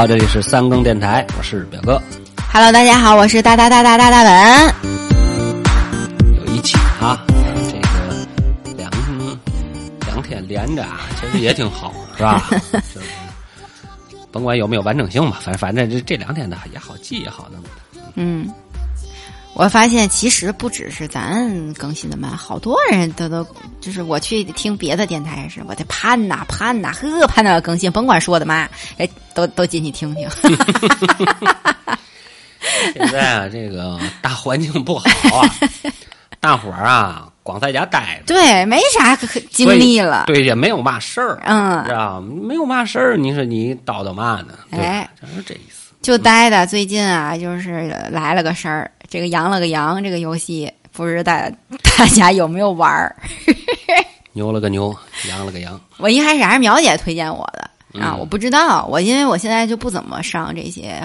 好，这里是三更电台，我是表哥。Hello，大家好，我是大大大大大大文。有一起啊，这个两两天连着啊，其实也挺好，是吧？就是甭管有没有完整性吧，反正反正这这两天呢也好记也好弄的。嗯，我发现其实不只是咱更新的慢，好多人都都就是我去听别的电台是，我得盼呐盼呐，呵盼到更新，甭管说的嘛，哎，都都进去听听。现在啊，这个大环境不好啊，大伙儿啊光在家待着，对，没啥可可精力了。对，也没有嘛事儿，嗯知道没有嘛事儿，你说你叨叨嘛呢？哎，就是这意思。就待的最近啊，就是来了个事儿，这个羊了个羊这个游戏，不知道大 大家有没有玩儿？牛了个牛，羊了个羊，我一开始还是苗姐推荐我的啊，嗯我不知道，我因为我现在就不怎么上这些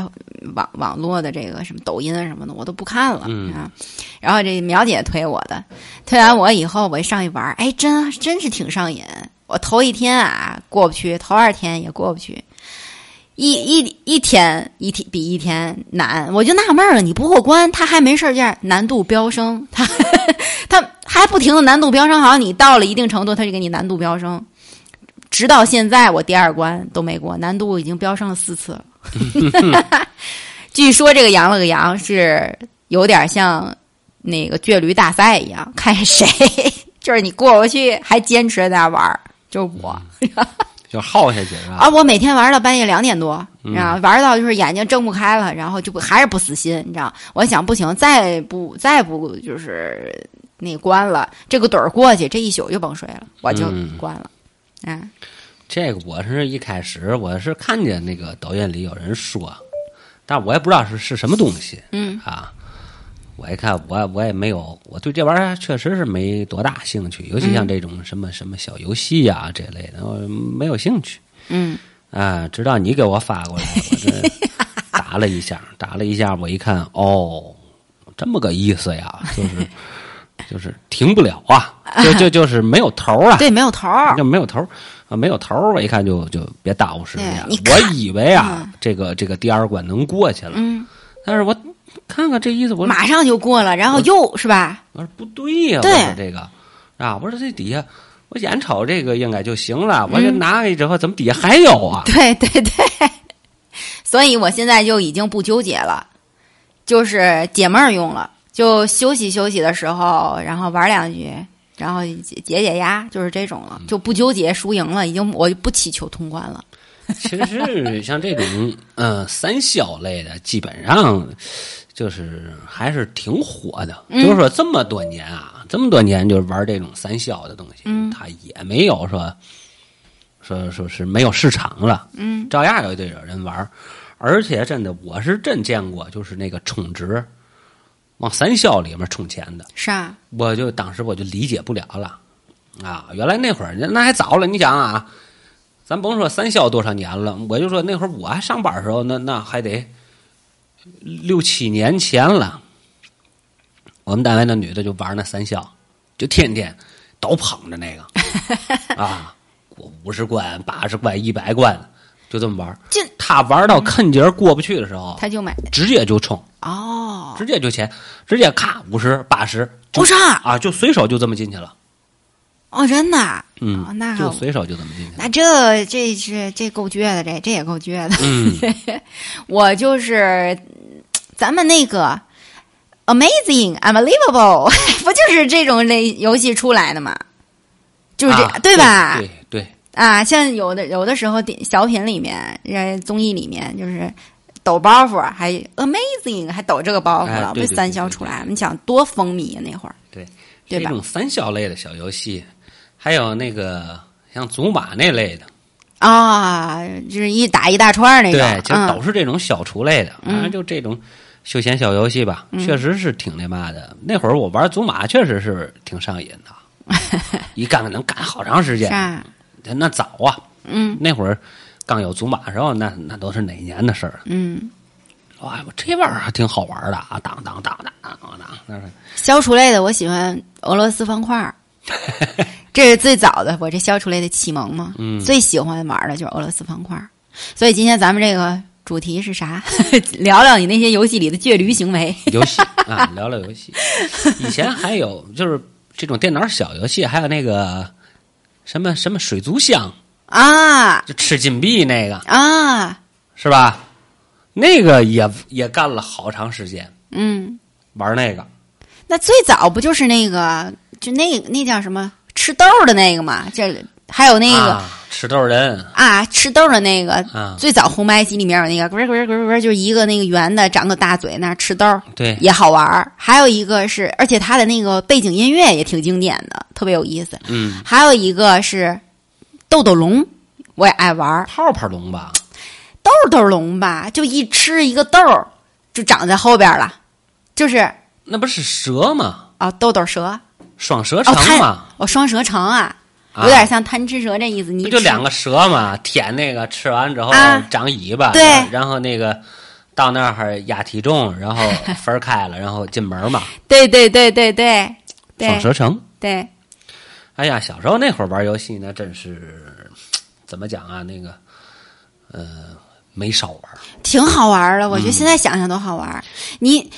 网网络的这个什么抖音啊什么的，我都不看了、嗯啊。然后这苗姐推我的，推完我以后，我一上去玩，哎，真真是挺上瘾。我头一天啊过不去，头二天也过不去，一一一天一天比一天难，我就纳闷了，你不过关，他还没事儿干，难度飙升，他 他还不停的难度飙升，好像你到了一定程度，他就给你难度飙升。直到现在，我第二关都没过，难度已经飙升了四次了。据说这个羊了个羊是有点像那个倔驴大赛一样，看谁就是你过不去还坚持在那玩儿，就是我。就耗下去是吧？啊，我每天玩到半夜两点多，嗯玩到就是眼睛睁不开了，然后就不还是不死心，你知道？我想不行，再不再不就是那关了，这个盹儿过去，这一宿就甭睡了，我就嗯关了。嗯这个我是一开始我是看见那个抖音里有人说，但我也不知道是是什么东西嗯啊。我一看，我我也没有，我对这玩意儿确实是没多大兴趣，尤其像这种什么什么小游戏呀、这类的，我没有兴趣嗯啊。直到你给我发过来，我这 打了一下，打了一下，我一看，哦，这么个意思呀，就是就是停不了啊，就就就是没有头儿啊。对，没有头儿。就没有头儿啊，没有头儿，我一看就就别耽误时间。我以为啊，嗯这个这个第二关能过去了，嗯，但是我看看这意思，我说马上就过了，然后又是吧？我说不对呀、对我说这个啊，我说这底下我眼瞅这个应该就行了，我就嗯拿去之后，怎么底下还有啊？对对对，所以我现在就已经不纠结了，就是解闷儿用了，就休息休息的时候，然后玩两局，然后解解解压，就是这种了，就不纠结输赢了，已经我不祈求通关了。其实像这种嗯、呃三消类的，基本上就是还是挺火的。嗯就是说这么多年啊，这么多年就是玩这种三消的东西，嗯它也没有说说说是没有市场了，嗯照样有一堆人玩。而且真的，我是真见过，就是那个充值往三消里面充钱的，是啊，我就当时我就理解不了了啊！原来那会儿那还早了，你想啊，咱甭说三消多少年了，我就说那会儿我还上班的时候，那那还得六七年前了。我们单位那女的就玩那三消，就天天都捧着那个 啊，过五十关、八十关、一百关，就这么玩。进他玩到坑节儿过不去的时候，他就买直接就冲，哦，直接就钱，直接咔五十、八十，就不是啊啊，就随手就这么进去了。哦，真的啊，嗯哦，那就随手就这么进去。那这这是这够倔的，这这也够倔的。嗯，我就是咱们那个 Amazing Unbelievable，不就是这种类游戏出来的吗？就是这、啊对吧？啊，像有的有的时候电小品里面、呃综艺里面，就是抖包袱，还 Amazing 还抖这个包袱了，被三消出来了，你想多风靡啊那会儿，对对吧？这种三消类的小游戏，还有那个像祖玛那类的，啊，就是一打一大串儿那种，对，其实嗯。都是这种小厨类的，反正就这种休闲小游戏吧，嗯。确实是挺那嘛的。那会儿我玩祖玛确实是挺上瘾的，一干能干好长时间。是。啊，那早啊，嗯那会儿刚有祖玛时候，那那都是哪年的事儿？嗯，哇，我这玩意儿还挺好玩的啊！当当当当当当，那是消除类的我喜欢俄罗斯方块儿，这是最早的我这消除类的启蒙嘛，嗯最喜欢玩的就是俄罗斯方块儿。所以今天咱们这个主题是啥？聊聊你那些游戏里的倔驴行为。游戏啊，聊聊游戏。以前还有就是这种电脑小游戏，还有那个什么什么水族箱，啊就吃金币那个，啊，是吧？那个也也干了好长时间，嗯，玩那个。那最早不就是那个，就那那叫什么吃豆的那个嘛？这还有那个啊、吃豆人啊吃豆的那个。啊，最早红白机里面有那个滚滚滚滚，就是一个那个圆的，长个大嘴那吃豆，对，也好玩儿。还有一个是，而且它的那个背景音乐也挺经典的，特别有意思。嗯，还有一个是豆豆龙，我也爱玩儿。泡泡龙吧，豆豆龙吧，就一吃一个豆儿，就长在后边了，就是那不是蛇吗？啊豆豆蛇双蛇哦，贪城嘛，哦双蛇城啊，啊有点像贪吃蛇这意思。你不就两个蛇嘛？舔那个吃完之后啊长尾巴，对然后那个到那儿压体重，然后分开了，然后进门嘛。对对对对对双对蛇城，对，哎呀，小时候那会儿玩游戏那，真是怎么讲啊？那个呃，没少玩。挺好玩的。我嗯觉得现在想想都好玩。你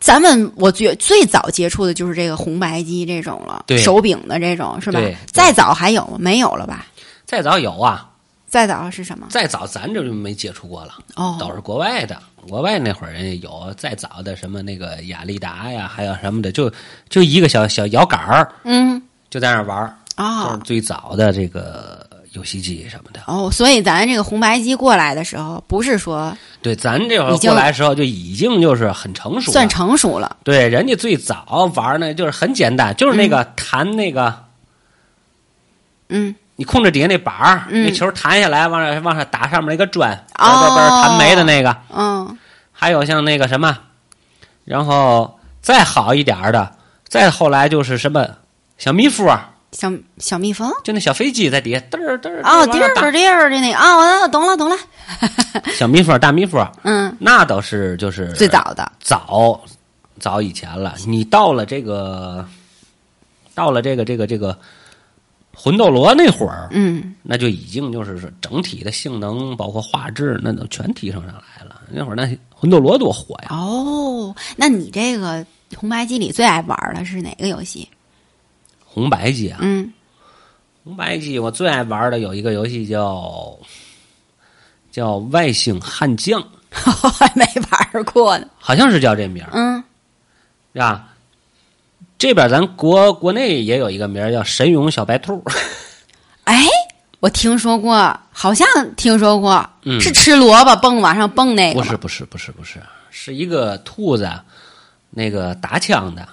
咱们我觉最早接触的就是这个红白机这种了，对手柄的这种是吧？再早还有吗？没有了吧？再早有啊，再早是什么？再早咱这就没接触过了，哦，都是国外的。国外那会儿人家有再早的什么那个雅利达呀，还有什么的，就就一个小小摇杆儿，嗯就在那玩儿，啊哦是最早的这个游戏机什么的。哦，所以咱这个红白机过来的时候，不是说对，咱这会儿过来的时候就已经就是很成熟了。算成熟了。对，人家最早玩呢就是很简单，就是那个弹那个，嗯，你控制底下那板儿，嗯那球弹下来，往上往上打上面那个砖，哦嘣嘣嘣弹没的那个。嗯，还有像那个什么，然后再好一点儿的，再后来就是什么小蜜蜂，小小蜜蜂就那小飞机在底下嘚儿嘚儿哦，往上打滴儿滴儿的那个啊，我懂了懂了，小蜜蜂、大蜜蜂，嗯，那倒是就是最早的早早以前了。你到了这个，到了这个这个这个魂斗罗那会儿，嗯那就已经就是说整体的性能，包括画质，那都全提升上来了。那会儿那魂斗罗多火呀！哦，那你这个红白机里最爱玩的是哪个游戏？红白机啊，嗯，红白机我最爱玩的有一个游戏叫叫外星悍将，我还没玩过呢。好像是叫这名儿，嗯，是吧？这边咱国国内也有一个名儿叫神勇小白兔，哎，我听说过，好像听说过，嗯。是吃萝卜蹦往上蹦那个吗？不是不是不是不是，是一个兔子，那个打枪的，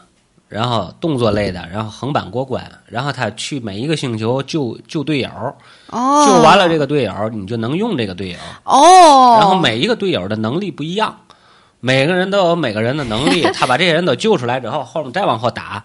然后动作类的，然后横版过关，然后他去每一个星球救救队友，哦，救完了这个队友，你就能用这个队友，哦，然后每一个队友的能力不一样，每个人都有每个人的能力，他把这些人都救出来之后，后面再往后打，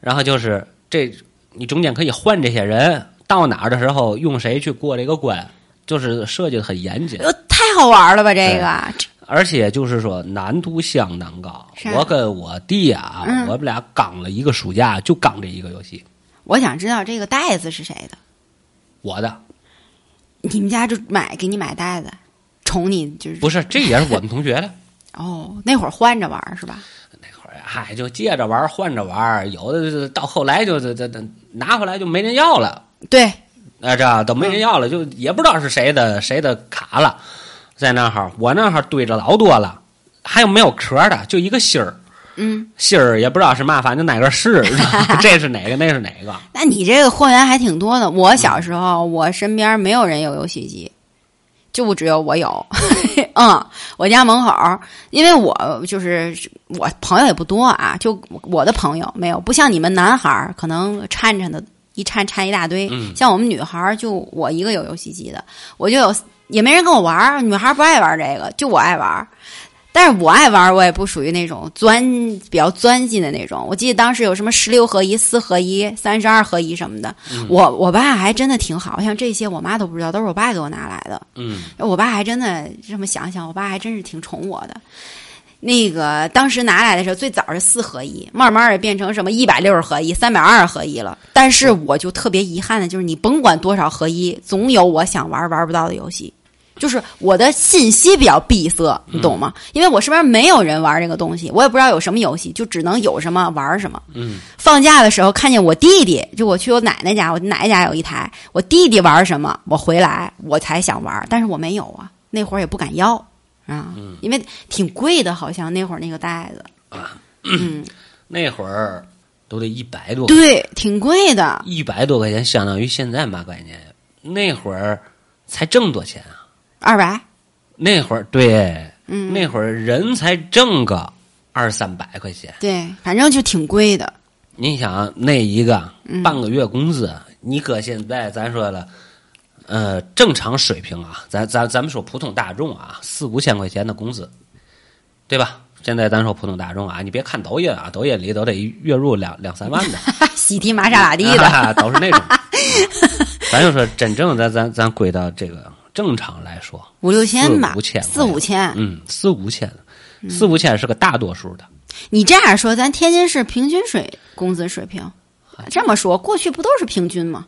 然后就是这你中间可以换这些人，到哪儿的时候用谁去过这个关，就是设计的很严谨。呃太好玩了吧？这个。这而且就是说难度相当高。我跟我弟啊，嗯我们俩刚了一个暑假，就刚这一个游戏。我想知道这个袋子是谁的？我的你们家就买给你买袋子，宠你就是不是，这也是我们同学的。哦，那会儿换着玩是吧？那会儿嗨，就借着玩换着玩，有的是到后来就这这这拿回来就没人要了，对，啊，这都没人要了，就也不知道是谁的谁的卡了，在那儿我那儿堆着老多了，还有没有壳的，就一个芯儿，嗯，芯儿也不知道是嘛，反正哪个是，这是哪个，那是哪个。那你这个货源还挺多的。我小时候，我身边没有人有游戏机，就只有我有。嗯，我家门口，因为我就是我朋友也不多啊，就我的朋友没有，不像你们男孩儿可能掺掺的，一掺掺一大堆。嗯像我们女孩儿，就我一个有游戏机的，我就有，也没人跟我玩儿。女孩儿不爱玩这个，就我爱玩儿。但是我爱玩儿，我也不属于那种钻比较钻进的那种。我记得当时有什么十六合一、四合一、三十二合一什么的，我我爸还真的挺好，像这些我妈都不知道，都是我爸给我拿来的。嗯，我爸还真的这么想想，我爸还真是挺宠我的。那个当时拿来的时候，最早是四合一，慢慢的变成什么一百六十合一、三百二十合一了。但是我就特别遗憾的就是，你甭管多少合一，总有我想玩玩不到的游戏。就是我的信息比较闭塞，你懂吗？因为我身边没有人玩这个东西，我也不知道有什么游戏，就只能有什么玩什么。嗯，放假的时候看见我弟弟，就我去我奶奶家，我奶奶家有一台，我弟弟玩什么，我回来我才想玩，但是我没有啊，那会儿也不敢要啊，因为挺贵的，好像那会儿那个袋子，嗯，那会儿都得一百多，对，挺贵的，一百多块钱相当于现在嘛概念？那会儿才挣多钱啊？二百，那会儿对，嗯，那会儿人才挣个二三百块钱。对，反正就挺贵的，你想那一个嗯半个月工资，你搁现在咱说了，呃，正常水平啊，咱咱咱们说普通大众啊，四五千块钱的工资，对吧？现在咱说普通大众啊，你别看抖音啊，抖音里都得月入两两三万的，喜提玛莎拉蒂的，啊都是那种。咱就说真正咱咱咱归到这个正常来说，五六千吧四五，千四五千。嗯，四五千，四五千是个大多数的。你这样说，咱天津市平均水工资水平，这么说，过去不都是平均吗？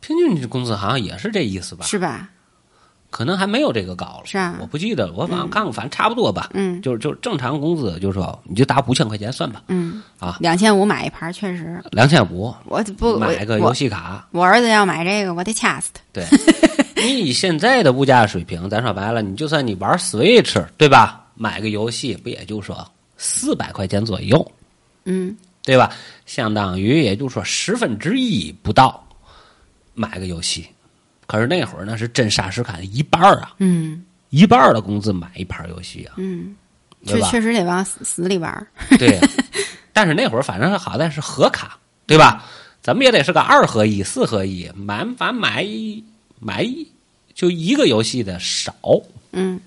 平均工资好像也是这意思吧？是吧？可能还没有这个高了，是啊我不记得了，我反正看过，反正差不多吧。嗯就是就是正常工资，就是说你就打五千块钱算吧，嗯，啊，两千五买一盘，确实，两千五我不买个游戏卡，我儿子要买这个，我得掐死他。对。你以现在的物价水平，咱说白了，你就算你玩 Switch 对吧？买个游戏不也就说四百块钱左右，嗯，对吧？相当于也就是说十分之一不到买个游戏。可是那会儿呢是真沙实看一半儿啊，嗯一半儿的工资买一盘游戏啊，嗯，确确实得往死死里玩儿。对，但是那会儿反正好在是合卡，对吧？咱们也得是个二合一、四合一，买反买买就一个游戏的少，嗯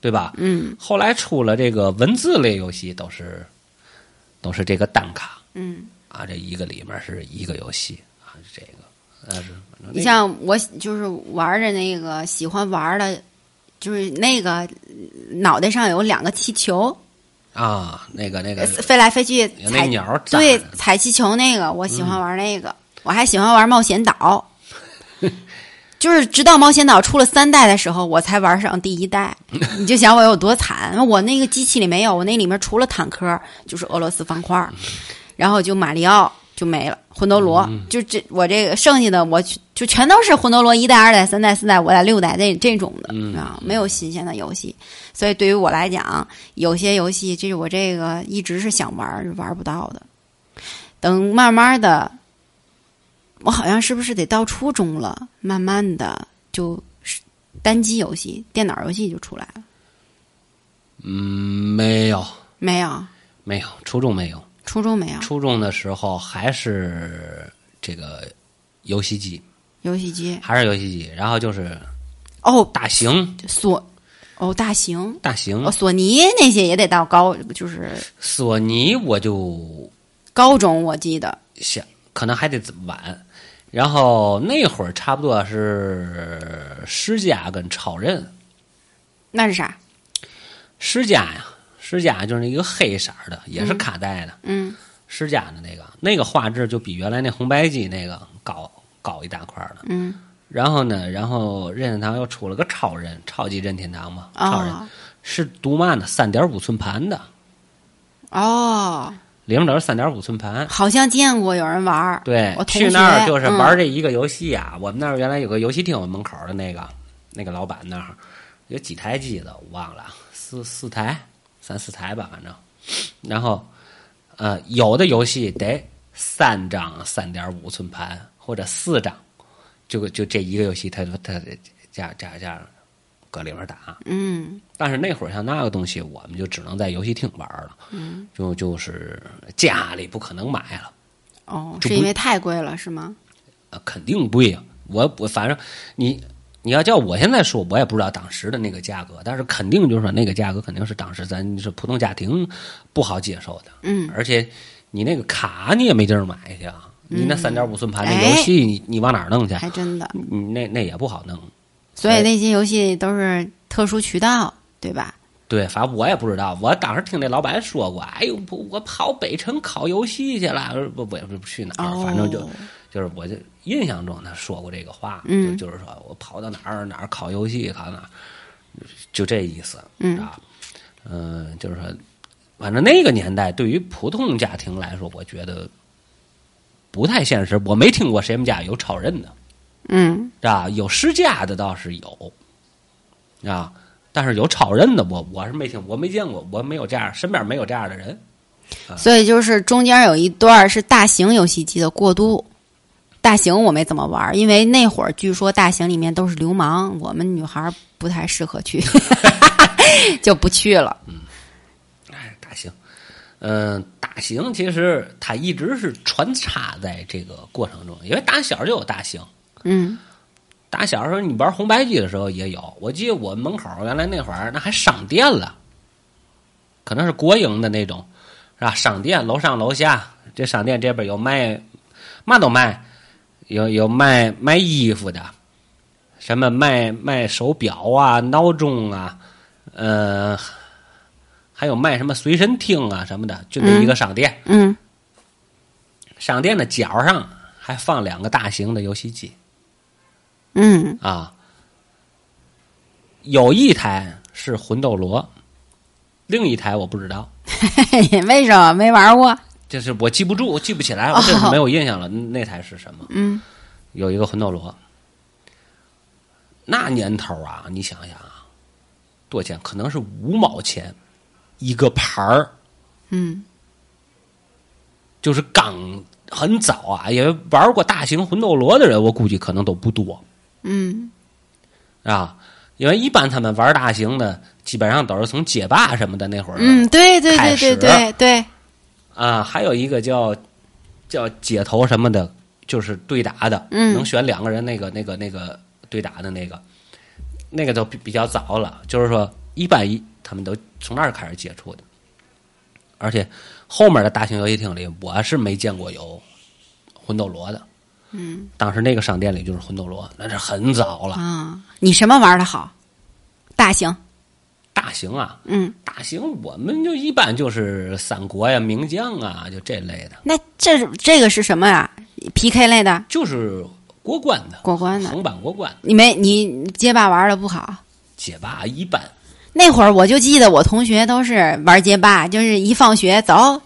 对吧？嗯后来出了这个文字类游戏，都是都是这个单卡嗯，啊，这一个里面是一个游戏你像我就是玩的那个喜欢玩的，就是那个脑袋上有两个气球，啊，那个那个飞来飞去那踩鸟对的踩气球那个，我喜欢玩那个，我还喜欢玩冒险岛。就是直到冒险岛出了三代的时候，我才玩上第一代。你就想我有多惨，我那个机器里没有，我那里面除了坦克就是俄罗斯方块，然后就马里奥就没了，魂斗罗、就这我这个剩下的我就全都是魂斗罗一代、二代、三代、四代、五代、六代这这种的、啊，没有新鲜的游戏。所以对于我来讲，有些游戏这是我这个一直是想玩儿玩不到的。等慢慢的，我好像是不是得到初中了，慢慢的就是单机游戏、电脑游戏就出来了。嗯没有没有，没有，初中没有。初中没有？初中的时候还是这个游戏机，游戏机。还是游戏机，然后就是哦，大型。索哦大型。大型。哦索尼那些也得到高，就是索尼，我就高中我记得。想可能还得晚。然后那会儿差不多是世嘉跟超人，那是啥？世嘉呀，世嘉就是一个黑色的，也是卡带的，嗯世嘉的那个，那个画质就比原来那红白机那个高高一大块儿了。嗯然后呢，然后任天堂又出了个超人，超级任天堂嘛，超人、哦是读嘛呢？三点五寸盘的，哦，里面都是三点五寸盘。好像见过有人玩儿。对去那儿就是嗯玩这一个游戏啊。我们那儿原来有个游戏厅，门口的那个那个老板那儿有几台机子，我忘了，四四台、三四台吧，反正。然后呃，有的游戏得三张三点五寸盘，或者四张，就就这一个游戏它，它它加加加搁里面打。嗯但是那会儿像那个东西，我们就只能在游戏厅玩了，嗯，就就是家里不可能买了。哦，就是不因为太贵了是吗？呃，肯定贵啊、我我反正你你要叫我现在说，我也不知道当时的那个价格，但是肯定就是说那个价格肯定是当时咱是普通家庭不好接受的。嗯，而且你那个卡你也没地儿买去啊，你那三点五寸盘那哎游戏你你往哪儿弄去？还真的。你那那也不好弄。所以那些游戏都是特殊渠道，对吧？对，反正我也不知道。我当时听那老板说过，哎呦，不，我跑北城考游戏去了，不，不也不去哪儿，哦，反正就就是我就印象中他说过这个话，嗯就就是说我跑到哪儿哪儿考游戏，考到哪儿，就这意思，嗯啊，嗯、就是说，反正那个年代对于普通家庭来说，我觉得不太现实。我没听过谁们家有超人的，嗯啊，有试驾的倒是有，啊，但是有超人的我我是没听，我没见过，我没有这样，身边没有这样的人。所以就是中间有一段是大型游戏机的过渡。大型我没怎么玩，因为那会儿据说大型里面都是流氓，我们女孩不太适合去，就不去了。嗯哎，大型，嗯、大型其实它一直是穿插在这个过程中，因为打小就有大型。嗯打小时候你玩红白机的时候也有，我记得我门口原来那会儿那还商店了，可能是国营的那种，是吧？商店楼上楼下，这商店这边有卖，嘛都卖，有有卖卖衣服的，什么卖卖手表啊、闹钟啊，呃，还有卖什么随身听啊什么的，就那一个商店。嗯商店的角上还放两个大型的游戏机。嗯啊，有一台是魂斗罗，另一台我不知道，为什么没玩过？就是我记不住，我记不起来，我真是没有印象了。那台是什么？嗯有一个魂斗罗，那年头啊，你想想啊，多少钱？可能是五毛钱一个盘儿，嗯就是刚很早啊，因为玩过大型魂斗罗的人，我估计可能都不多嗯啊。因为一般他们玩大型的，基本上都是从街霸什么的那会儿嗯，对对对对对对，啊，还有一个叫叫街头什么的，就是对打的，嗯能选两个人那个那个那个对打的那个，那个都比比较早了，就是说一般一他们都从那儿开始接触的，而且后面的大型游戏厅里，我是没见过有魂斗罗的。嗯当时那个商店里就是魂斗罗，那是很早了。啊，你什么玩的好？大型，大型啊，嗯，大型我们就一般就是三国呀、名将啊，就这类的，那这是这个是什么呀？PK 类的，就是过关的，过关的。横版过关。你没你街霸玩的不好？街霸一般，那会儿我就记得我同学都是玩街霸，就是一放学走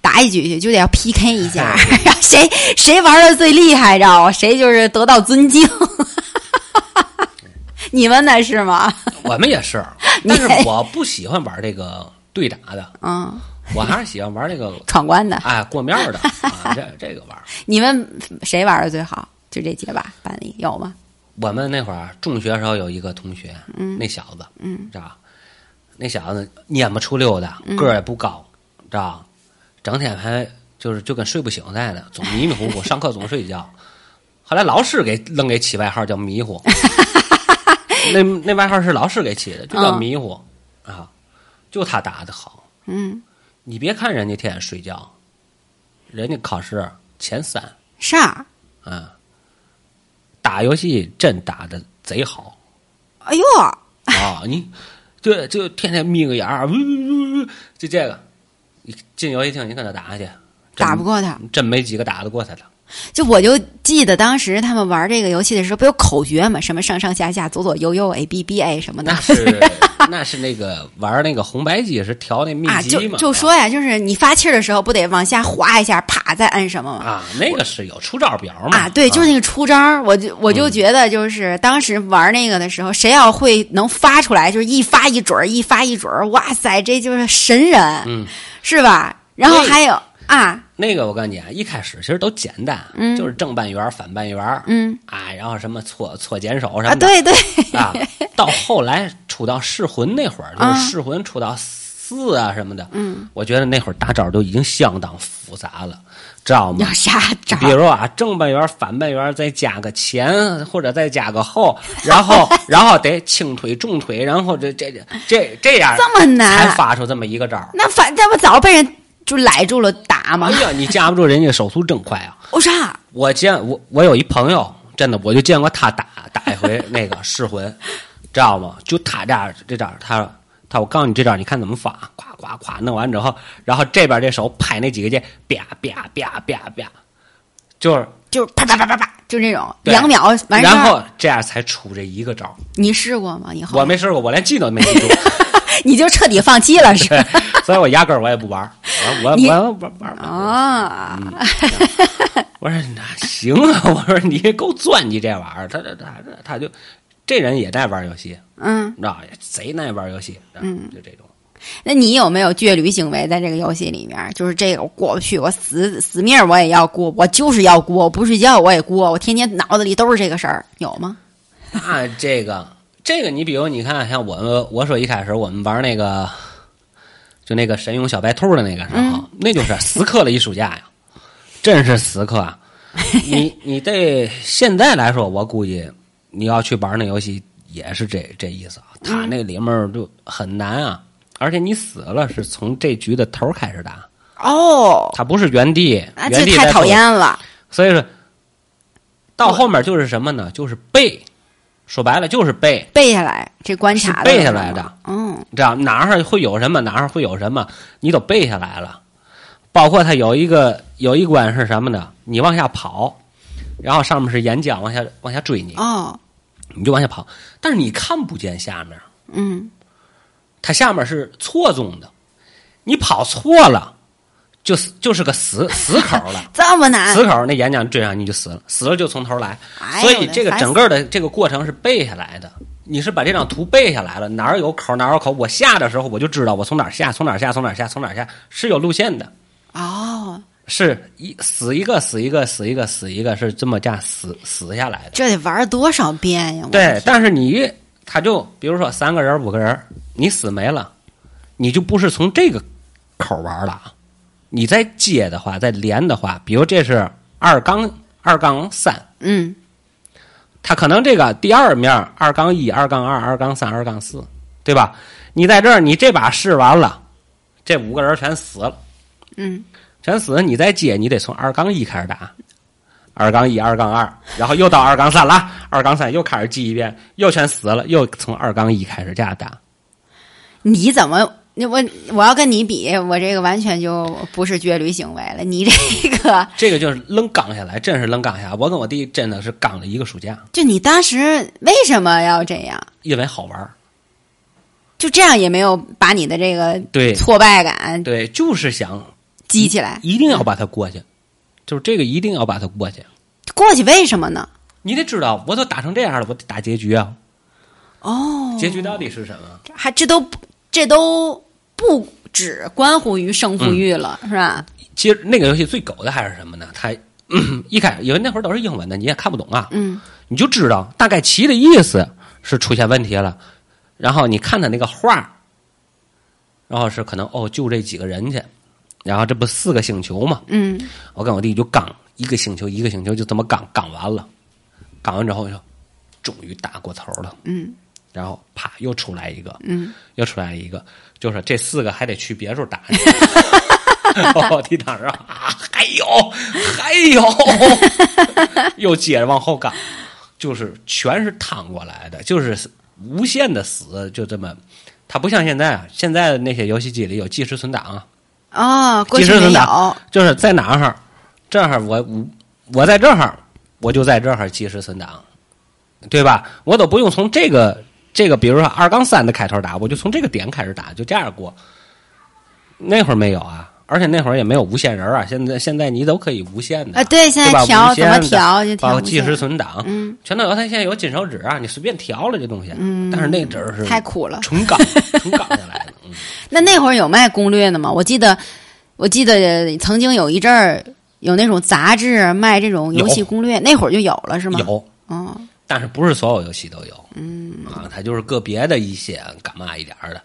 打一局去就得要 PK 一下，谁谁玩的最厉害，知道吗？谁就是得到尊敬。你们那是吗？我们也是，但是我不喜欢玩这个对打的，嗯，我还是喜欢玩这个闯关的。哎过面的 啊，这这个玩。你们谁玩的最好？就这街霸班里有吗？我们那会儿中学时候有一个同学，那小子，嗯，知道吧？那小子蔫不出溜的，个儿也不高，知道吧？整天还就是就跟睡不醒似的，总迷迷糊糊，上课总睡觉。后来老师给愣给起外号叫迷糊，那那外号是老师给起的，就叫嗯迷糊、啊。就他打的好，嗯，你别看人家天天睡觉，人家考试前三，啥？啊，打游戏真打的贼好哎呦，啊！你对，就天天眯个眼儿，呜呜呜，就这个，你进游戏厅你跟他打去，打不过他。真没几个打得过他的。就我就记得当时他们玩这个游戏的时候，不有口诀嘛？什么上上下下、左左右右、A B B A 什么的那是那是那个玩那个红白机是调那秘籍嘛？就说呀，就是你发气儿的时候，不得往下滑一下，啪再按什么吗？啊，那个是有出招表嘛？啊，对，就是那个出招儿，我就我就觉得，就是当时玩那个的时候，谁要会能发出来，就是一发一准儿，一发一准儿，哇塞，这就是神人，嗯，是吧？然后还有啊，那个我跟你讲，一开始其实都简单，嗯。就是正半圆、反半圆，嗯。啊，然后什么搓搓剪手什啊，么的，对对，啊，到后来出到噬魂那会儿，就啊。是噬魂出到四啊什么的，嗯，我觉得那会儿大招都已经相当复杂了，知道吗？要？啥招比？如啊，正半圆、反半圆，再加个前或者再加个后，然后然后得轻推、重推，然后这这这这这样这么难。才发出这么一个招。那反这不早被人就赖住了打嘛哎？呀，你架不住人家手速真快啊！我 啥？我见我我有一朋友，真的我就见过他打打一回 那个噬魂，知道吗？就他这样这招，他他我告诉你这招，你看怎么发，咵咵咵弄完之后，然后这边这手拍那几个键，啪啪啪啪啪，就是就是啪啪啪啪啪，就这种两秒完事然后。这样才出这一个招。你试过吗？以后我没试过，我连记都没记住，你就彻底放弃了是所以我压根儿我也不玩儿。我我你我玩玩玩。啊，我说那行啊，我说你够钻你这玩意儿，他他他他就这人也爱玩游戏，嗯，你知道吧？贼爱玩游戏，嗯，就这种。那你有没有倔驴行为在这个游戏里面？就是这个我过不去，我死死命我也要过，我就是要过，我不睡觉我也过，我天天脑子里都是这个事儿，有吗？那这个这个，你比如你看，像我们我说一开始我们玩那个，就那个神勇小白兔的那个时候，那就是死磕了一暑假呀，真是死磕。啊 你你对现在来说，我估计你要去玩那游戏也是这这意思啊。它那里面就很难啊，而且你死了是从这局的头开始打，哦，它不是原地，啊，原地太讨厌了。所以说，到后面就是什么呢？就是背，说白了就是背。背下来，这观察的背下来的。嗯，这样哪儿会有什么，哪儿会有什么，你都背下来了。包括它有一个有一关是什么呢？你往下跑，然后上面是岩浆往下往下追你，哦，你就往下跑，但是你看不见下面，嗯，它下面是错综的，你跑错了，就是就是个死 死口了。这么难，死口那演讲追上你就死了，死了就从头来。哎所以这个整个的这个过程是背下来的。你是把这张图背下来了，哪儿有口哪儿有口，我下的时候我就知道我从哪儿下，从哪儿下，从哪儿下，从哪儿下是有路线的，哦，是一死一个死一个死一个死一个是这么这样死死下来的。这得玩多少遍呀？对，但是你他就比如说三个人五个人，你死没了，你就不是从这个口玩了啊。你再接的话，再连的话，比如这是二杠二杠三，嗯，它可能这个第二面二杠一、二杠二、二杠三、二杠四，对吧？你在这儿，你这把试完了，这五个人全死了，嗯，全死了，你再接，你得从二杠一开始打，二杠一、二杠二，然后又到二杠三了，二杠三又开始记一遍，又全死了，又从二杠一开始这样打。你怎么？你我我要跟你比，我这个完全就不是绝驴行为了。你这个，这个就是愣刚下来，真是愣刚下来。我跟我弟真的是刚了一个暑假，就你当时为什么要这样？因为好玩儿。就这样也没有把你的这个对挫败感对，就是想激起来。一定要把它过去，就是这个一定要把它过去。过去为什么呢？你得知道，我都打成这样了，我得打结局啊。哦，结局到底是什么？还这都这都不只关乎于胜负欲了，是吧？其实那个游戏最狗的还是什么呢？它、嗯一开始因为那会儿都是英文的，你也看不懂啊，嗯。你就知道大概其的意思是出现问题了，然后你看他那个画，然后是可能哦就这几个人去，然后这不四个星球嘛，嗯，我跟我弟就刚一个星球一个星球就这么刚刚完了，刚完之后就终于打过头了，嗯，然后啪又出来一个，嗯，又出来一个，就是这四个还得去别处打去。我弟当时啊，还有还有，又接着往后赶，就是全是趟过来的，就是无限的死，就这么。它不像现在啊，现在的那些游戏机里有即时存档啊，哦，即时存档，就是在哪儿，这儿我我我在这儿，我就在这儿即时存档，对吧？我都不用从这个这个，比如说二杠三的开头打，我就从这个点开始打，就这样过。那会儿没有啊，而且那会儿也没有无限人啊。现在现在你都可以无限的，啊，对，现在调怎么调就调无包括即时，存档，嗯全都有。它现在有金手指啊，你随便调了这东西。嗯，但是那阵儿是太苦了。纯刚 纯刚下来的。嗯 那那会儿有卖攻略的吗？我记得，我记得曾经有一阵儿有那种杂志卖这种游戏攻略，那会儿就有了是吗？，有，哦，但是不是所有游戏都有，嗯。啊，它就是个别的一些干嘛一点儿的，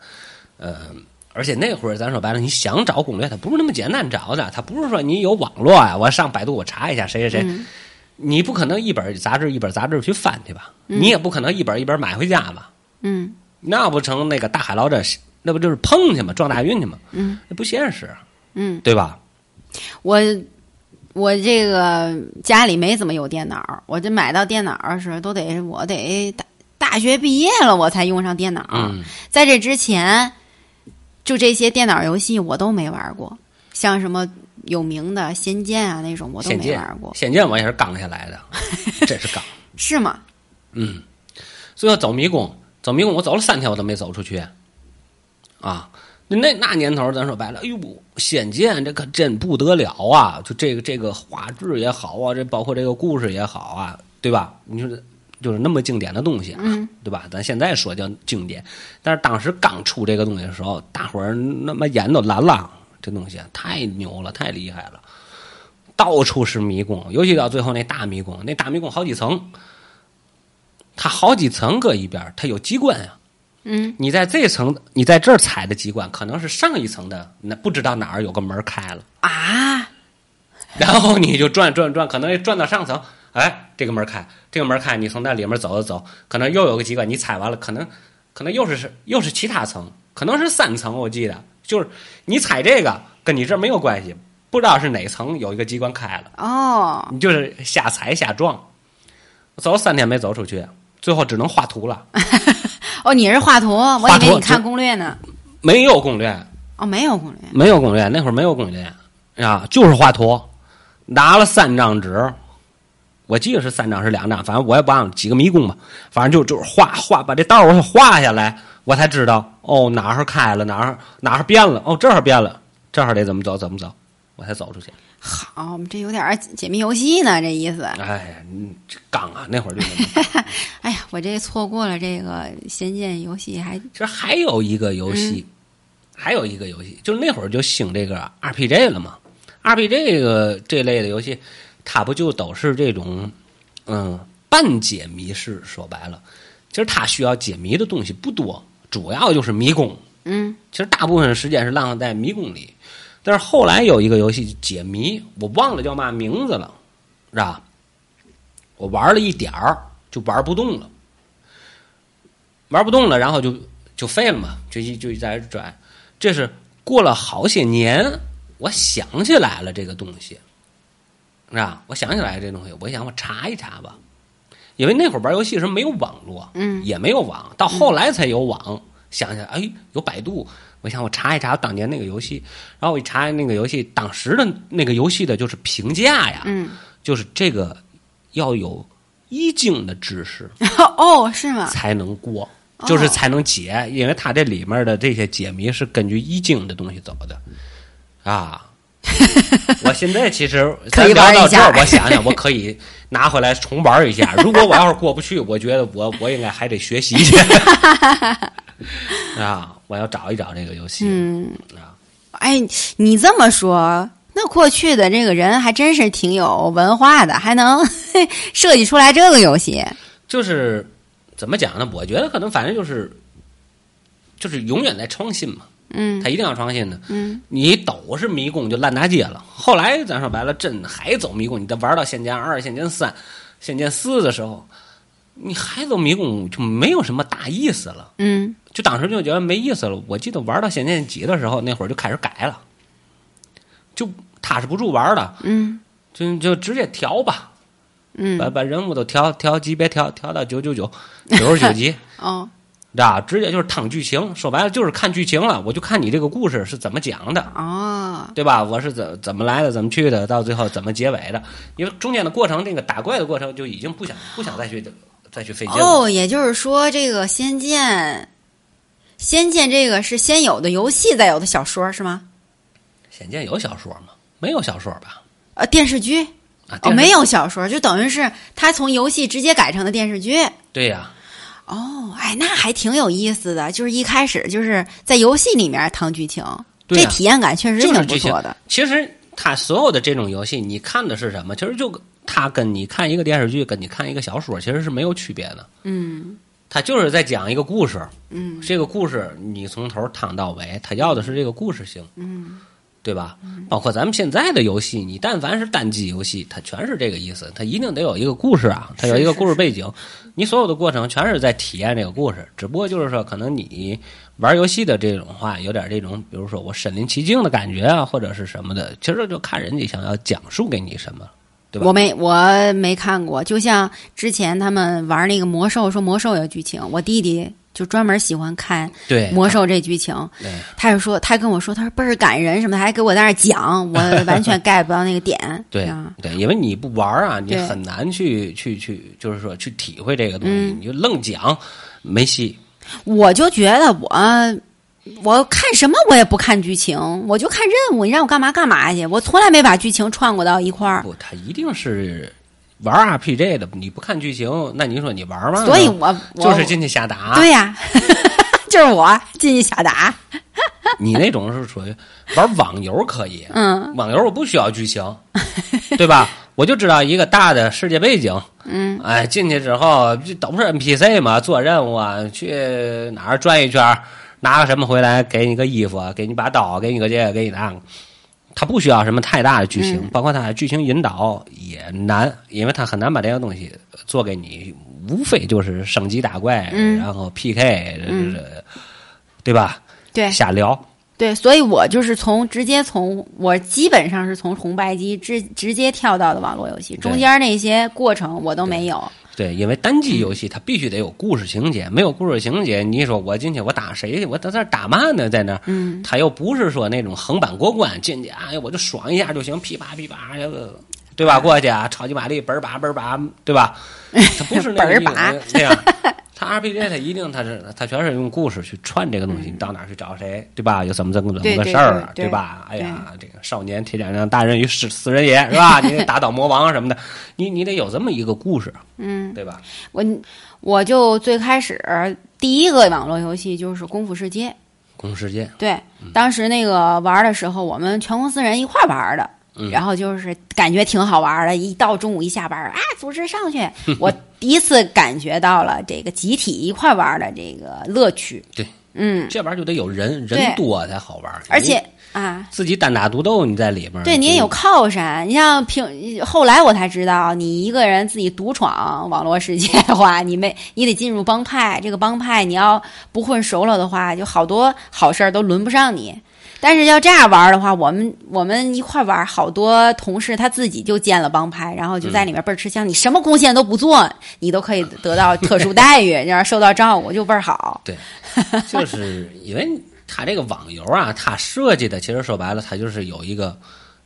嗯、而且那会儿咱说白了，你想找攻略，它不是那么简单找的，它不是说你有网络啊，我上百度我查一下谁谁谁，嗯。你不可能一本杂志一本杂志去翻去吧，你也不可能一本一本买回家吧，嗯。那不成那个大海捞针，那不就是碰去嘛，撞大运去嘛，嗯。那不现实，嗯，对吧？我我这个家里没怎么有电脑，我这买到电脑的时候都得我得大大学毕业了我才用上电脑，嗯，在这之前，就这些电脑游戏我都没玩过，像什么有名的《仙剑》啊那种，我都没玩过，仙剑我也是刚下来的，真是刚。是吗？嗯，最后走迷宫，走迷宫我走了三天我都没走出去，啊，那那年头咱说白了，哎呦，仙剑这可真不得了啊！就这个这个画质也好啊，这包括这个故事也好啊，对吧？你说就是那么经典的东西啊，嗯对吧？咱现在说叫经典，但是当时刚出这个东西的时候，大伙儿那么眼都蓝了，这东西太牛了，太厉害了。到处是迷宫，尤其到最后那大迷宫，那大迷宫好几层，它好几层搁一边，它有机关呀、嗯，你在这层，你在这儿踩的机关，可能是上一层的，那不知道哪儿有个门开了，啊，然后你就转转转，可能转到上层，哎，这个门开，这个门开，你从那里面走走走，可能又有个机关，你踩完了，可能可能又是又是其他层，可能是三层，我记得就是你踩这个跟你这儿没有关系，不知道是哪层有一个机关开了。哦，你就是瞎踩瞎撞。走三天没走出去，最后只能画图了，哦，你是画图，我以为你看攻略呢。没有攻略，哦，没有攻略。没有攻略，那会儿没有攻略啊，就是画图，拿了三张纸，我记得是三张是两张，反正我也忘了几个迷宫吧，反正就就是画画，把这道儿我画下来，我才知道哦哪儿开了，哪儿哪儿变了，哦这儿变了，这儿得怎么走怎么走，我才走出去。好，这有点儿解密游戏呢，这意思。哎呀，嗯这刚啊，那会儿就。哎呀，我这错过了这个《仙剑》游戏，还其实还有一个游戏，还有一个游戏，就是那会儿就兴这个 RPG 了嘛。RPG 这个这类的游戏，它不就都是这种嗯半解谜式？说白了，其实它需要解谜的东西不多，主要就是迷宫。嗯其实大部分时间是浪费在迷宫里。但是后来有一个游戏解谜，我忘了叫嘛名字了，是吧？我玩了一点儿就玩不动了，玩不动了，然后就就废了嘛，就一就一在这转。这是过了好些年，我想起来了这个东西，是吧？我想起来这东西，我想我查一查吧，因为那会儿玩游戏时候没有网络，嗯也没有网，到后来才有网。想想，哎，有百度，我想我查一查当年那个游戏，然后我一查那个游戏，当时的那个游戏的就是评价呀，嗯，就是这个要有易经的知识 哦，是吗？才能过，哦就是才能解，因为它这里面的这些解谜是根据易经的东西走的啊。我现在其实咱聊到这儿，我想想，我可以拿回来重玩一下。如果我要是过不去，我觉得我我应该还得学习去 啊！我要找一找这个游戏。嗯啊，哎，你这么说，那过去的这个人还真是挺有文化的，还能 设计出来这个游戏。就是怎么讲呢？我觉得可能反正就是就是永远在创新嘛。嗯他一定要创新的。嗯，你都是迷宫就烂大街了。后来咱说白了，真还走迷宫，你再玩到《仙剑二》《仙剑三》《仙剑四》的时候，你还走迷宫就没有什么大意思了。嗯就当时就觉得没意思了。我记得玩到《仙剑几》的时候，那会儿就开始改了，就踏实不住玩了，嗯就就直接调吧，嗯，把把人物都调调级别调调到九九九 九十九级。哦，知道，直接就是趟剧情，说白了就是看剧情了。我就看你这个故事是怎么讲的，哦，对吧？我是怎怎么来的，怎么去的，到最后怎么结尾的？因为中间的过程，那个打怪的过程就已经不想不想再去再去费劲了。哦，也就是说，这个《仙剑》，《仙剑》这个是先有的游戏，再有的小说是吗？仙剑有小说吗？没有小说吧？呃，电视剧啊，哦，没有小说，就等于是他从游戏直接改成的电视剧。对呀、哦，哎，那还挺有意思的，就是一开始就是在游戏里面趟剧情，这体验感确实挺不错的。其实它所有的这种游戏，你看的是什么？其实就它跟你看一个电视剧，跟你看一个小说，其实是没有区别的。嗯它就是在讲一个故事，嗯这个故事你从头趟到尾，他要的是这个故事性。嗯对吧？包括咱们现在的游戏，你但凡是单机游戏，它全是这个意思，它一定得有一个故事啊，它有一个故事背景。你所有的过程全是在体验这个故事，只不过就是说，可能你玩游戏的这种话，有点这种，比如说我身临其境的感觉啊，或者是什么的，其实就看人家想要讲述给你什么。对吧我没我没看过，就像之前他们玩那个魔兽，说魔兽有剧情，我弟弟就专门喜欢看对魔兽这剧情。对他就说，他跟我说，他说倍儿感人什么的，还给我在那讲，我完全 get 不到那个点。对啊对，因为你不玩啊，你很难去去去，就是说去体会这个东西，嗯你就愣讲没戏。我就觉得我。我看什么我也不看剧情，我就看任务。你让我干嘛干嘛去，我从来没把剧情串过到一块儿。不，他一定是玩 RPG 的，你不看剧情，那你说你玩吗？所以我我就是进去瞎打。对呀、就是我进去瞎打。你那种是属于玩网游可以，嗯网游我不需要剧情，对吧？我就知道一个大的世界背景，嗯，哎，进去之后这都是 NPC 嘛，做任务啊，去哪儿转一圈儿，拿个什么回来，给你个衣服，给你把刀，给你个这个，给你那个。他不需要什么太大的剧情，嗯包括他的剧情引导也难，因为他很难把这个东西做给你，无非就是升级打怪，嗯然后 PK，、嗯对吧？对瞎聊。对，所以我就是从直接从我基本上是从红白机直直接跳到的网络游戏，中间那些过程我都没有。对，因为单机游戏它必须得有故事情节，没有故事情节，你说我进去我打谁去？我在这打嘛呢？在那儿，嗯，他又不是说那种横版过关，进去哎我就爽一下就行，噼啪噼啪，对吧？过去啊，超级玛丽嘣儿叭嘣儿叭，对吧？它不是那个 嘣儿吧对呀。它 RPG 它一定它是它全是用故事去串这个东西，你到哪儿去找谁，对吧？有怎么怎么怎么个事儿，对对吧？哎呀，这个少年铁甲让大人与死死人也是吧？你得打倒魔王什么的，你你得有这么一个故事，嗯，对吧？我我就最开始第一个网络游戏就是《功夫世界》，功夫世界，对，当时那个玩的时候，我们全公司人一块儿玩的。嗯然后就是感觉挺好玩的，一到中午一下班啊，组织上去，我第一次感觉到了这个集体一块玩的这个乐趣。对，嗯，这玩意儿就得有人，人多才好玩。而且啊，自己单打独斗，你在里边儿，对你也有靠山。你像平后来我才知道，你一个人自己独闯网络世界的话，你没你得进入帮派，这个帮派你要不混熟了的话，就好多好事儿都轮不上你。但是要这样玩的话，我们我们一块玩，好多同事他自己就建了帮派，然后就在里面倍儿吃香。你什么贡献都不做，你都可以得到特殊待遇，然后受到照顾，就倍儿好。对，就是因为他这个网游啊，他设计的其实说白了，他就是有一个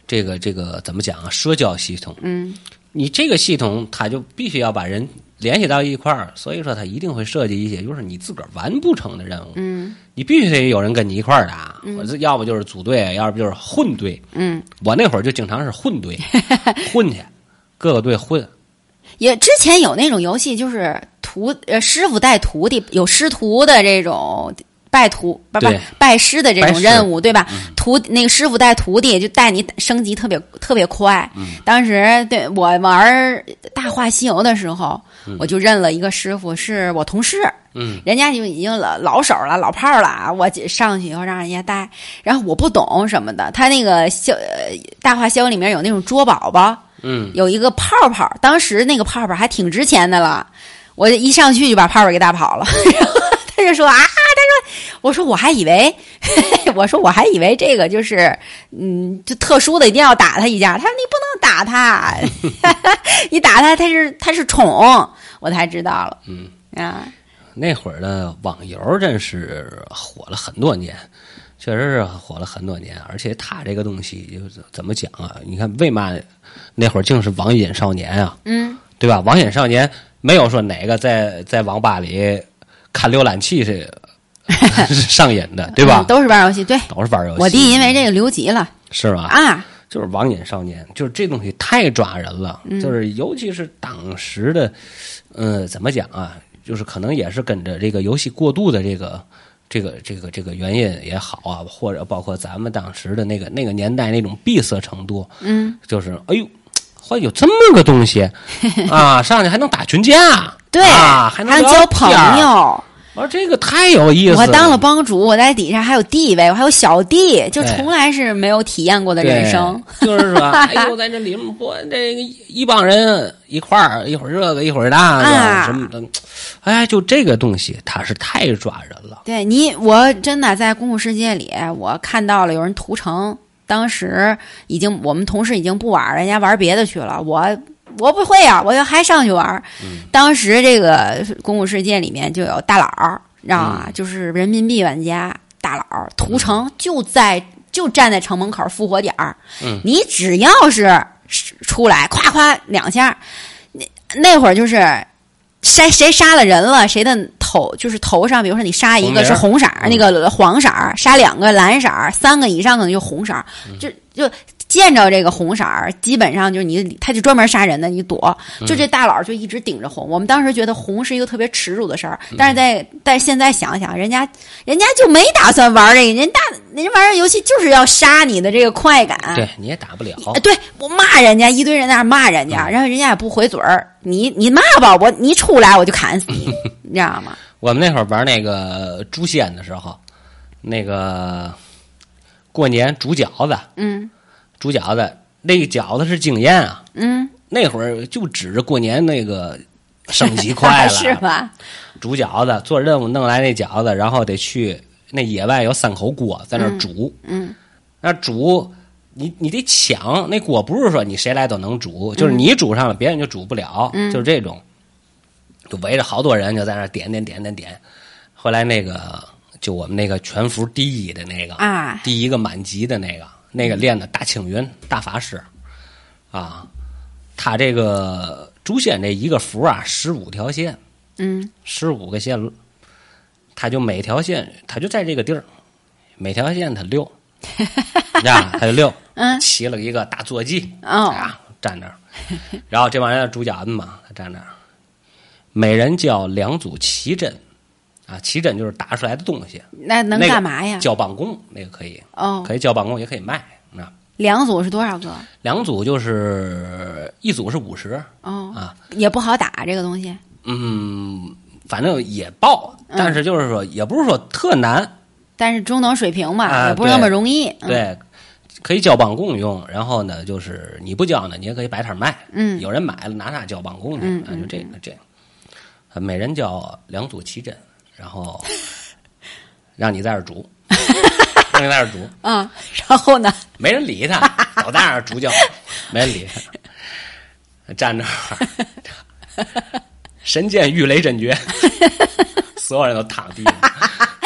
这个这个怎么讲啊，社交系统。嗯，你这个系统，他就必须要把人联系到一块儿，所以说他一定会设计一些就是你自个儿完不成的任务。嗯你必须得有人跟你一块儿打，我这要不就是组队，要不就是混队。嗯，我那会儿就经常是混队，混去，各个队混。也之前有那种游戏，就是徒呃师傅带徒弟，有师徒的这种拜徒不不拜师的这种任务，对吧？徒那个师傅带徒弟，就带你升级特别特别快。当时对我玩《大话西游》的时候，我就认了一个师傅，是我同事。嗯，人家就已经老老手了，老炮儿了啊！我上去以后让人家带，然后我不懂什么的。他那个修呃《大话西游》里面有那种捉宝宝，嗯，有一个泡泡，当时那个泡泡还挺值钱的了，我一上去就把泡泡给打跑了。他就说啊，他说，我说我还以为，我说我还以为这个就是，嗯，就特殊的一定要打他一下。他说你不能打他，你打他他是他是宠，我才知道了。嗯啊，那会儿的网游真是火了很多年，确实是火了很多年。而且他这个东西就是怎么讲啊？你看为嘛那会儿竟是网瘾少年啊，嗯，对吧？网瘾少年没有说哪个在在网吧里看浏览器是是 上瘾的，对吧嗯？都是玩游戏。对，都是玩游戏。我弟因为这个留级了是吧？啊，就是网瘾少年，就是这东西太抓人了，嗯就是尤其是当时的，呃，怎么讲啊？就是可能也是跟着这个游戏过度的这个。这个这个这个原因也好啊，或者包括咱们当时的那个那个年代那种闭塞程度，嗯，就是哎呦，还有这么个东西 啊，上去还能打群架，对，啊，还能交朋。友。我说这个太有意思了，我当了帮主，我在底下还有地位，我还有小弟，就从来是没有体验过的人生。就是说，哎呦，在这里面我这个一帮人一块儿，一会儿这个，一会儿那个、啊什么的，哎，就这个东西，它是太抓人了。对你，我真的在公共世界里，我看到了有人屠城。当时已经我们同事已经不玩儿，人家玩别的去了。我我不会啊、我要还上去玩儿。当时这个公共世界里面就有大佬儿，你知道吗？就是人民币玩家大佬屠城就在就站在城门口复活点儿，嗯。你只要是出来夸夸两下，那那会儿就是谁谁杀了人了，谁的头就是头上，比如说你杀一个是红色那个黄色儿，杀两个蓝色儿，三个以上可能就红色就就见着这个红色儿，基本上就是你，他就专门杀人的，你躲。嗯就这大佬就一直顶着红。我们当时觉得红是一个特别耻辱的事儿，嗯但是在但是现在想想，人家人家就没打算玩这个，人大人玩这游戏就是要杀你的这个快感。对你也打不了。哎，对我骂人家一堆人在那儿骂人嗯家，然后人家也不回嘴儿，你你骂吧，我你出来我就砍死你，你知道吗？我们那会儿玩那个诛仙的时候，那个过年煮饺子，嗯煮饺子，那个饺子是经验啊。嗯，那会儿就指着过年那个升级快了，是吧？煮饺子做任务弄来那饺子，然后得去那野外有三口锅在那儿煮，嗯那煮你你得抢那锅，不是说你谁来都能煮，嗯。就是你煮上了，别人就煮不了，就是这种，就围着好多人就在那儿点点点点点，后来那个就我们那个全服第一的那个啊，第一个满级的那个，那个练的大青云大法师，啊，他这个诛仙这一个符啊，十五条线，嗯。十五个线路，他就每条线，他就在这个地儿，每条线他溜，呀，他就溜，嗯。骑了一个大坐骑，哦。啊，站那儿，然后这帮人主角子嘛，他站那儿，每人交两组奇珍，啊，奇珍就是打出来的东西，那能干嘛呀？交帮工那个可以，哦，可以交帮工，也可以卖。啊，两组是多少个？两组就是一组是五十，哦，啊，也不好打这个东西。嗯，反正也爆，嗯但是就是说，也不是说特难，但是中等水平嘛，啊也不是那么容易。嗯，对，可以交帮工用。然后呢，就是你不交呢，你也可以摆摊卖，嗯有人买了拿它交帮工去，嗯啊，就这个这个，啊每人交两组奇珍，然后 让你在这儿煮，让你在这儿煮，嗯，然后呢？没人理他，老在那儿煮饺子，没人理他，站那儿，神剑御雷真诀，所有人都躺地上，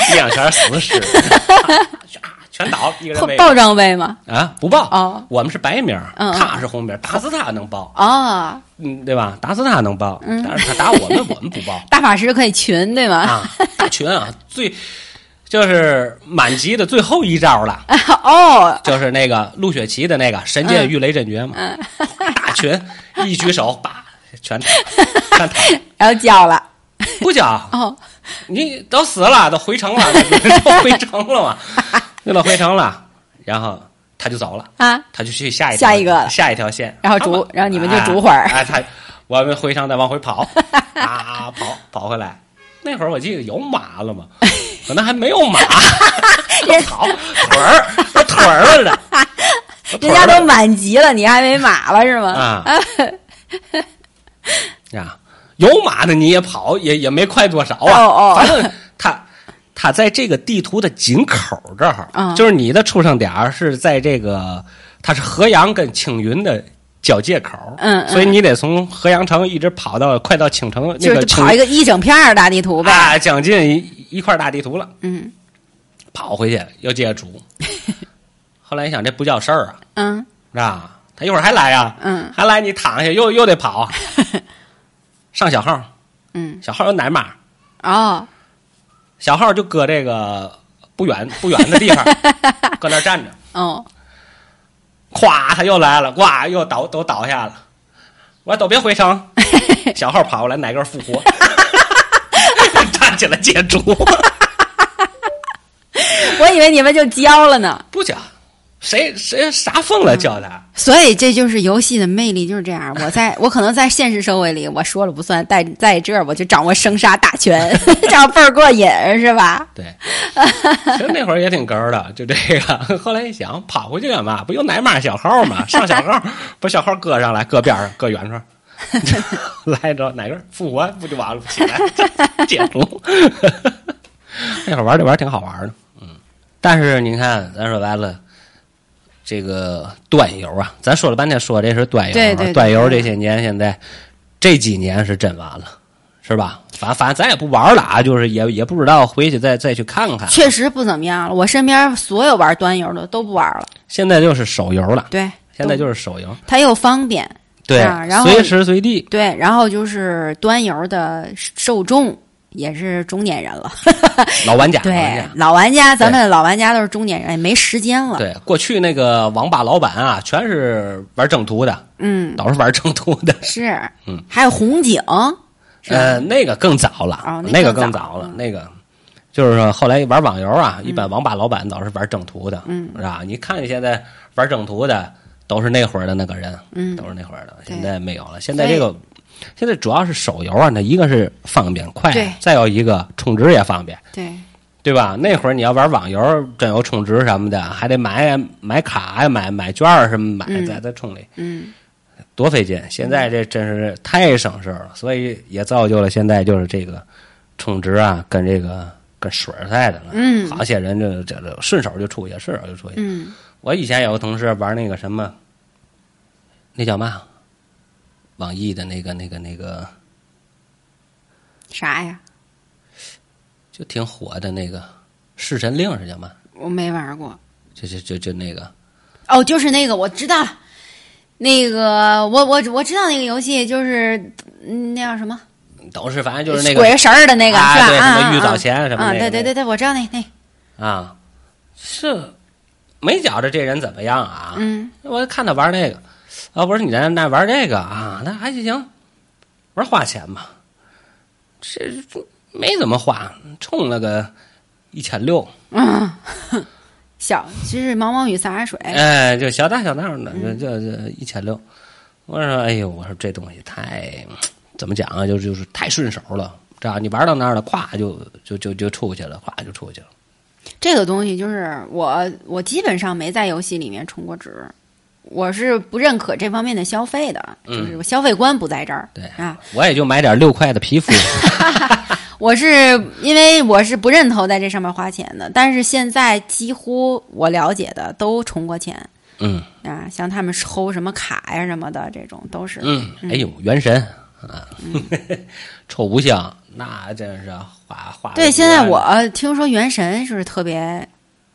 地上全是死尸，唰全倒，一个人没有报账位吗？啊，不报。哦。我们是白名他是红名儿，打死他能报，哦，嗯，对吧？打死他能报，嗯。但是他打我们，我们不报。大法师可以群对吗？啊，大群啊，最就是满级的最后一招了。哦，就是那个陆雪琪的那个神剑御雷真诀嘛，嗯。大群一举手，叭，全然后交了。不交，哦，你都死了，都回城了，都回城了嘛，那都回城了，然后他就走了，啊，他就去下一下一个下一条线，然后煮然后你们就煮会儿哎，哎他我们回城再往回跑，啊，跑跑回来，那会儿我记得有马了嘛，可能还没有马，跑腿儿腿儿了的，人家都满级了，你还没马了是吗？啊呀，有马的你也跑，也也没快多少啊。哦哦反正他他在这个地图的井口这儿，嗯。就是你的出生点是在这个，它是河阳跟青云的交界口，所以你得从河阳城一直跑到快到青城那就是个跑一个一整片大地图吧。啊，将近一一块大地图了，嗯。跑回去又接着煮。后来一想，这不叫事儿啊，嗯。是吧？他一会儿还来呀、嗯。还来你躺下又又得跑。啊，上小号，嗯，小号有奶妈，哦，小号就搁这个不远不远的地方，搁那儿站着，哦，咵他又来了，咵又倒都倒下了，我说都别回城，小号跑过来哪个复活，站起来接住，我以为你们就交了呢。不讲，谁谁啥疯了叫他，所以这就是游戏的魅力，就是这样。我在我可能在现实社会里我说了不算，在在这儿我就掌握生杀大权，这样倍儿过瘾是吧？对，其实那会儿也挺哏儿的，就这个。后来一想，跑回去干嘛？不有奶妈小号吗？上小号，把小号搁上来，搁边上，搁远处。来着，哪个复活不就完了？起来解除。那会儿玩这玩意儿挺好玩的，嗯。但是你看，咱说白了，这个端游啊，咱说了半天说这是端游啊，对对对端游这些年现在这几年是真完了，是吧？反反正咱也不玩了啊，就是也也不知道，回去再再去看看。确实不怎么样了。我身边所有玩端游的都不玩了。现在就是手游了，对，现在就是手游，它又方便，对，啊然后随时随地。对，然后就是端游的受众也是中年人了。老玩家，老玩对家，老玩家，咱们老玩家都是中年人，也没时间了。对，过去那个网吧老板啊，全是玩正途的，嗯，都是玩正途的。是，嗯，还有红警，呃，那个更早了，哦那那个更早了嗯，那个就是说后来玩网游啊，一般网吧老板都是玩正途的，嗯。是吧？你看现在玩正途的都是那会儿的那个人，嗯。都是那会儿的，现在没有了。现在这个现在主要是手游啊，那一个是方便快，再有一个充值也方便。对，对吧？那会儿你要玩网游，真有充值什么的，还得买买卡呀、买买券儿什么买，嗯再再充里，嗯，多费劲。现在这真是太省事儿了，所以也造就了现在就是这个充值啊，跟这个跟水儿似的了。嗯好些人这这这顺手就出去，顺手就出去。嗯，我以前有个同事玩那个什么，那叫嘛？网易的那个那个那个，啥呀？就挺火的那个《弑神令》是叫嘛？我没玩过。就就就就那个。哦，就是那个，我知道了。那个，我我我知道那个游戏，就是嗯，那叫什么？都是反正就是那个鬼神儿的那个，啊是吧？什么玉藻啊啊！前什么那个对对对对，我知道那那啊，是没觉着这人怎么样啊？嗯我看他玩那个，啊，不是你在那玩这个啊，那还行。我说花钱嘛，这这没怎么花，充了个一千六，嗯，小其实毛毛雨洒洒水，哎，就小打小闹的，嗯就就就一千六。我说，哎呦，我说这东西太怎么讲啊？就就是太顺手了，知道？你玩到那儿了，咵就就就就出去了，咵就出去了。这个东西就是我我基本上没在游戏里面充过值，我是不认可这方面的消费的，嗯就是我消费观不在这儿。对啊，我也就买点六块的皮肤。我是因为我是不认同在这上面花钱的，但是现在几乎我了解的都充过钱嗯啊，像他们抽什么卡呀什么的这种都是。嗯，哎呦，元神啊，抽五香，那真是花花。对，现在我听说元神是特别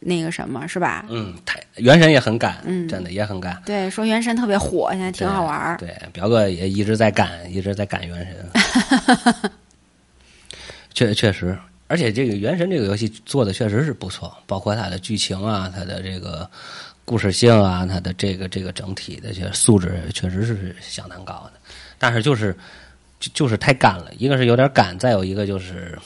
那个什么，是吧？嗯，太原神也很干，嗯真的也很干，对，说原神特别火，现在挺好玩儿。对，表哥也一直在干，一直在干原神。确确实，而且这个原神这个游戏做的确实是不错，包括它的剧情啊，它的这个故事性啊，它的这个这个整体的这素质确实是相当高的。但是就是就就是太干了，一个是有点干，再有一个就是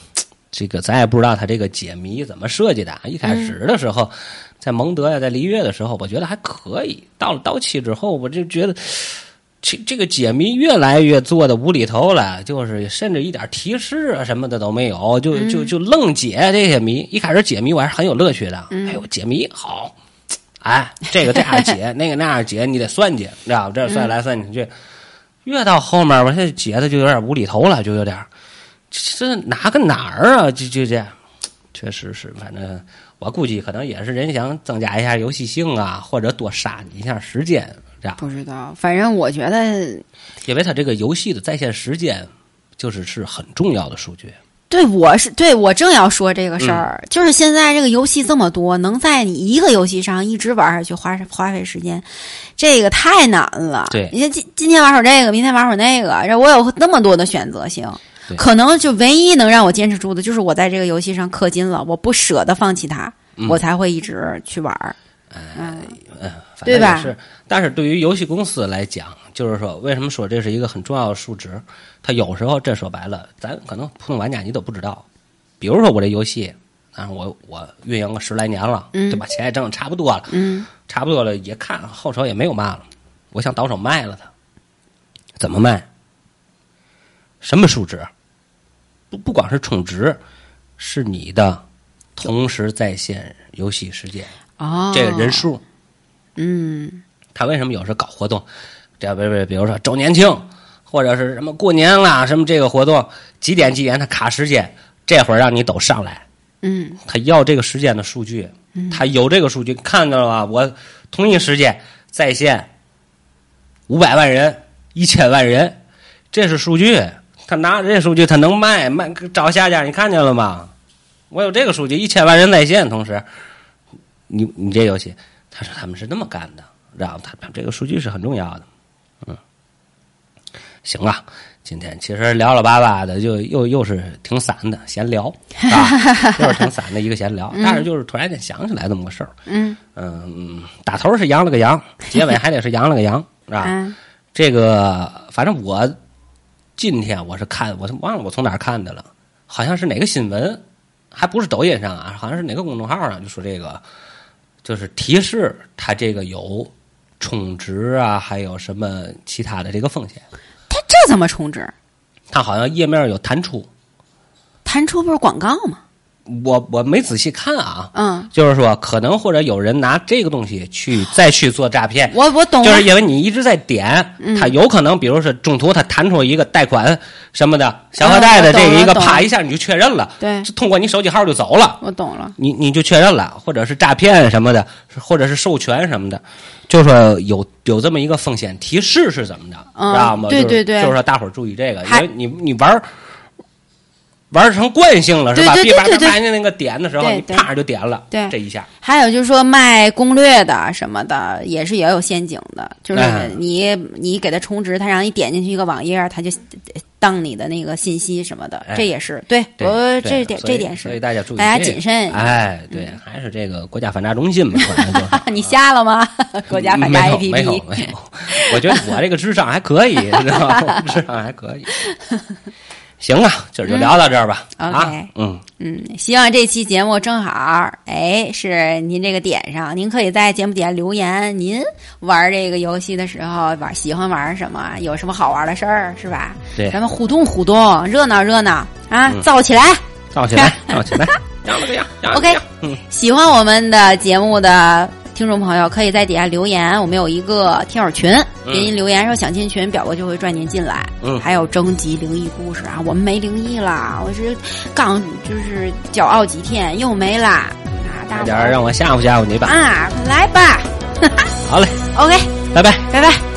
这个咱也不知道他这个解谜怎么设计的啊。一开始的时候，在蒙德呀，在璃月的时候，我觉得还可以。到了刀七之后，我就觉得。这这个解谜越来越做的无厘头了，就是甚至一点提示啊什么的都没有，就就就愣解这些谜。一开始解谜我还是很有乐趣的，哎呦，解谜好，哎，这个这样解，那个那样解，你得算计，知道吧？这算来算去，越到后面我这解的就有点无厘头了，就有点这哪跟哪儿啊？就就这，确实是，反正我估计可能也是人想增加一下游戏性啊，或者多杀你一下时间，这样。不知道，反正我觉得，因为它这个游戏的在线时间就是是很重要的数据。对我是对我正要说这个事儿，就是现在这个游戏这么多，能在你一个游戏上一直玩下去，花花费时间，这个太难了。对你看今今天玩会儿这个，明天玩会儿那个，然后我有那么多的选择性，可能就唯一能让我坚持住的，就是我在这个游戏上氪金了，我不舍得放弃它，嗯我才会一直去玩儿。嗯，反正对吧是。但是对于游戏公司来讲，就是说，为什么说这是一个很重要的数值？它有时候这说白了，咱可能普通玩家你都不知道。比如说我这游戏，啊，我我运营个十来年了，嗯对吧？钱也挣的差不多了，嗯差不多了，也看后手也没有嘛了，我想倒手卖了它，怎么卖？什么数值？不不光是充值，是你的同时在线游戏时间，哦，这个人数。嗯他为什么有时候搞活动？这不不，比如说周年庆，或者是什么过年啦，什么这个活动几点几点他卡时间，这会儿让你都上来，嗯他要这个时间的数据，他有这个数据，看到了吧？我同一时间在线五百万人、一千万人，这是数据，他拿着这数据，他能卖卖找下家，你看见了吗？我有这个数据，一千万人在线，同时，你你这游戏，他说他们是那么干的，然后他他这个数据是很重要的，嗯，行了。今天其实聊了巴巴的，就又又是挺散的闲聊，啊，又是挺散的一个闲聊。但是就是突然间想起来这么个事儿，嗯嗯，打头是扬了个扬，结尾还得是扬了个扬，是吧？嗯这个反正我今天我是看，我忘了我从哪儿看的了，好像是哪个新闻，还不是抖音上啊，好像是哪个公众号上就说这个，就是提示它这个有充值啊，还有什么其他的这个风险。它这怎么充值？它好像页面有弹出，弹出不是广告吗？我我没仔细看啊，嗯，就是说可能或者有人拿这个东西去再去做诈骗。我我懂，就是因为你一直在点，嗯。它有可能，比如说中途他弹出一个贷款什么的小额贷的这个一个，啪一下你就确认了，对。就通过你手机号就走了，我懂了。你你就确认了，或者是诈骗什么的，或者是授权什么的，就说有有这么一个风险提示是怎么的，嗯知道吗？就是对对。对就是说大伙儿注意这个，因为你你玩儿玩成惯性了是吧？对对对比方对对发现那个点的时候，你啪就点了，对这一下，还有就是说卖攻略的什么的，也是也有陷阱的，就是哎你你给他充值，他让你点进去一个网页，他就当你的那个信息什么的，哎这也是对对我这点这点是所以大家注意，大家谨慎。哎，对，还是这个国家反诈中心嘛。你瞎了吗？国家反诈没有 APP 没有没有，我觉得我这个智商还可以，知道吗？智商还可以。行啊，今儿就聊到这儿吧。嗯啊 OK，嗯，嗯，希望这期节目正好，哎，是您这个点上，您可以在节目底下留言，您玩这个游戏的时候玩喜欢玩什么，有什么好玩的事儿，是吧？对咱们互动互动，热闹热闹啊，嗯造起来！造起来，造起来，养了个羊养了个 OK 嗯，喜欢我们的节目的听众朋友，可以在底下留言，我们有一个听友群，嗯给您留言说想进群，表哥就会拽您进来。嗯还有征集灵异故事啊，我们没灵异啦，我是刚就是骄傲几天又没啦啊，大点儿让我吓唬吓唬你吧。啊，快来吧 好嘞，，OK，拜拜。拜拜。